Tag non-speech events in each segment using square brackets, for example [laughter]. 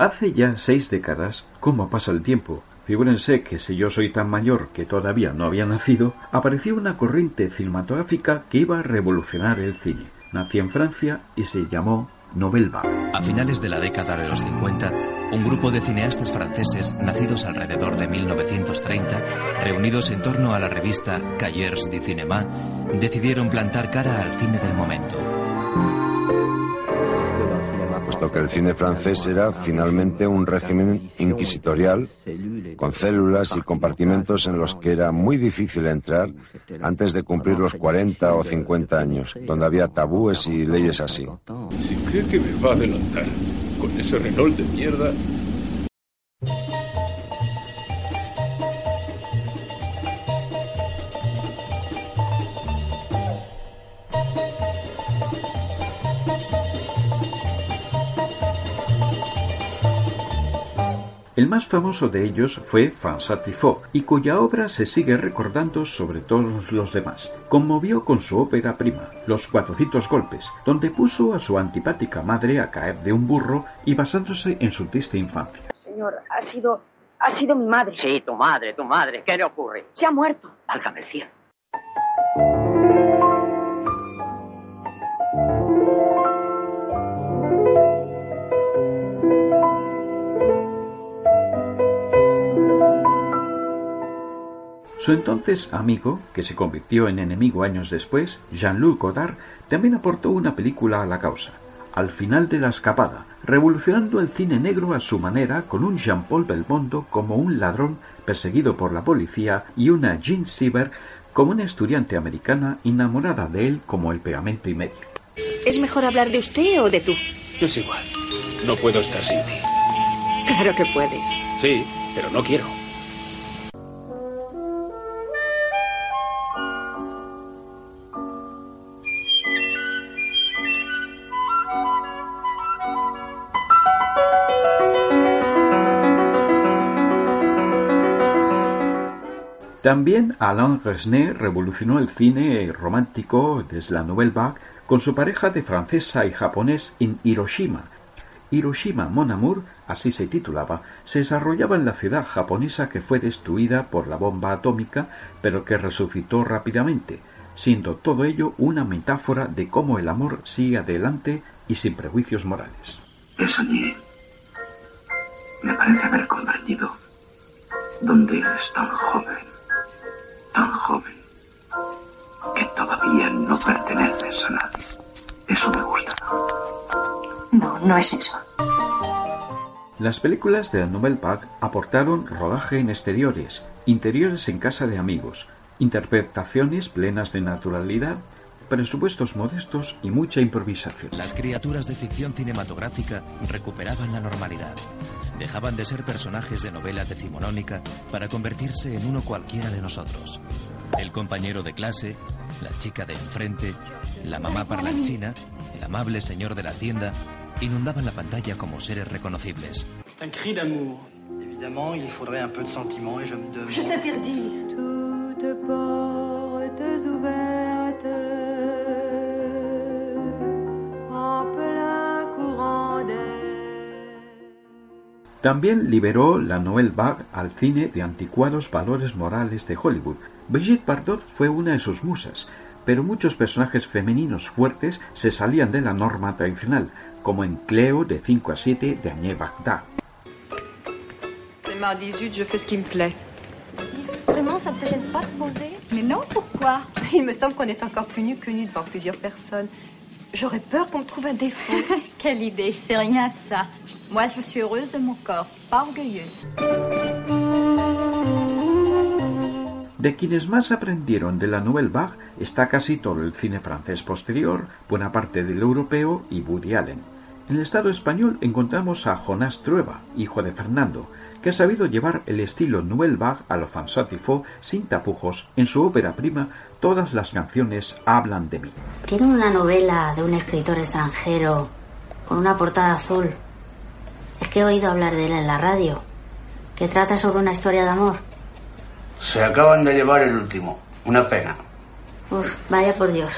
Hace ya seis décadas, ¿cómo pasa el tiempo? Figúrense que si yo soy tan mayor que todavía no había nacido, apareció una corriente cinematográfica que iba a revolucionar el cine. Nació en Francia y se llamó Nouvelle Vague. A finales de la década de los 50, un grupo de cineastas franceses nacidos alrededor de 1930, reunidos en torno a la revista Cahiers du Cinéma, decidieron plantar cara al cine del momento puesto que el cine francés era finalmente un régimen inquisitorial con células y compartimentos en los que era muy difícil entrar antes de cumplir los 40 o 50 años, donde había tabúes y leyes así. Si cree que me va a adelantar con ese Renault de mierda, El más famoso de ellos fue Truffaut, y cuya obra se sigue recordando sobre todos los demás. Conmovió con su ópera prima, Los Cuatrocientos Golpes, donde puso a su antipática madre a caer de un burro y basándose en su triste infancia. Señor, ha sido... ha sido mi madre. Sí, tu madre, tu madre. ¿Qué le ocurre? Se ha muerto. Válgame el cielo. Su entonces amigo, que se convirtió en enemigo años después, Jean-Luc Godard, también aportó una película a la causa, Al final de la escapada, revolucionando el cine negro a su manera con un Jean-Paul Belmondo como un ladrón perseguido por la policía y una Jean Siever como una estudiante americana enamorada de él como el pegamento y medio. ¿Es mejor hablar de usted o de tú? es igual. No puedo estar sin ti. Claro que puedes. Sí, pero no quiero. También Alain Resnais revolucionó el cine romántico desde la Nouvelle Vague con su pareja de francesa y japonés en Hiroshima. Hiroshima Mon Amour, así se titulaba, se desarrollaba en la ciudad japonesa que fue destruida por la bomba atómica, pero que resucitó rápidamente, siendo todo ello una metáfora de cómo el amor sigue adelante y sin prejuicios morales. Es allí. Me parece haber comprendido dónde eres tan joven a nadie. Eso me gusta. No, no es eso. Las películas de la Nouvelle Vague aportaron rodaje en exteriores, interiores en casa de amigos, interpretaciones plenas de naturalidad, presupuestos modestos y mucha improvisación. Las criaturas de ficción cinematográfica recuperaban la normalidad. Dejaban de ser personajes de novela decimonónica para convertirse en uno cualquiera de nosotros. El compañero de clase, la chica de enfrente, la mamá parlanchina, el amable señor de la tienda, inundaban la pantalla como seres reconocibles. Un cri d'amour. Évidemment, il faudrait un peu de sentiment et je me demande... Je t'interdis. Toutes portes ouvertes. También liberó la Nouvelle Vague al cine de anticuados valores morales de Hollywood. Brigitte Bardot fue una de sus musas, pero muchos personajes femeninos fuertes se salían de la norma tradicional, como en Cleo de 5 a 7 de Agnès. C'est mardi 18, je fais ce qui me plaît. ça ne te gêne pas de poser? Mais non, pourquoi? Il me semble qu'on est encore plus nu que nu devant plusieurs personnes. J'aurais peur qu'on me trouve un défaut. [laughs] Quelle idée, c'est rien de ça. Moi, je suis heureuse de mon corps, pas orgueilleuse. De quienes más aprendieron de la Nouvelle Vague está casi todo el cine francés posterior, buena parte del europeo y Woody Allen. En el Estado español encontramos a Jonás Trueba, hijo de Fernando, que ha sabido llevar el estilo Nouvelle Vague a lo Truffaut sin tapujos en su ópera prima Todas las canciones hablan de mí. Tiene una novela de un escritor extranjero con una portada azul. Es que he oído hablar de él en la radio, que trata sobre una historia de amor. Se acaban de llevar el último. Una pena. Uf, vaya por Dios.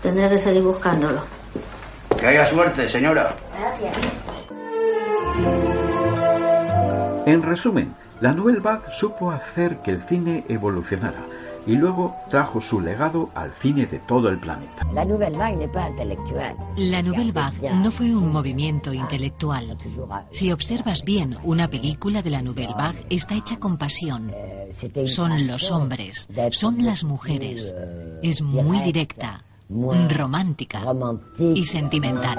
Tendré que seguir buscándolo. Que haya suerte, señora. Gracias. En resumen, la Nouvelle Vague supo hacer que el cine evolucionara y luego trajo su legado al cine de todo el planeta. La Nouvelle Vague La Nouvelle Vague no fue un movimiento intelectual. Si observas bien, una película de la Nouvelle Vague está hecha con pasión. Son los hombres, son las mujeres. Es muy directa, romántica y sentimental.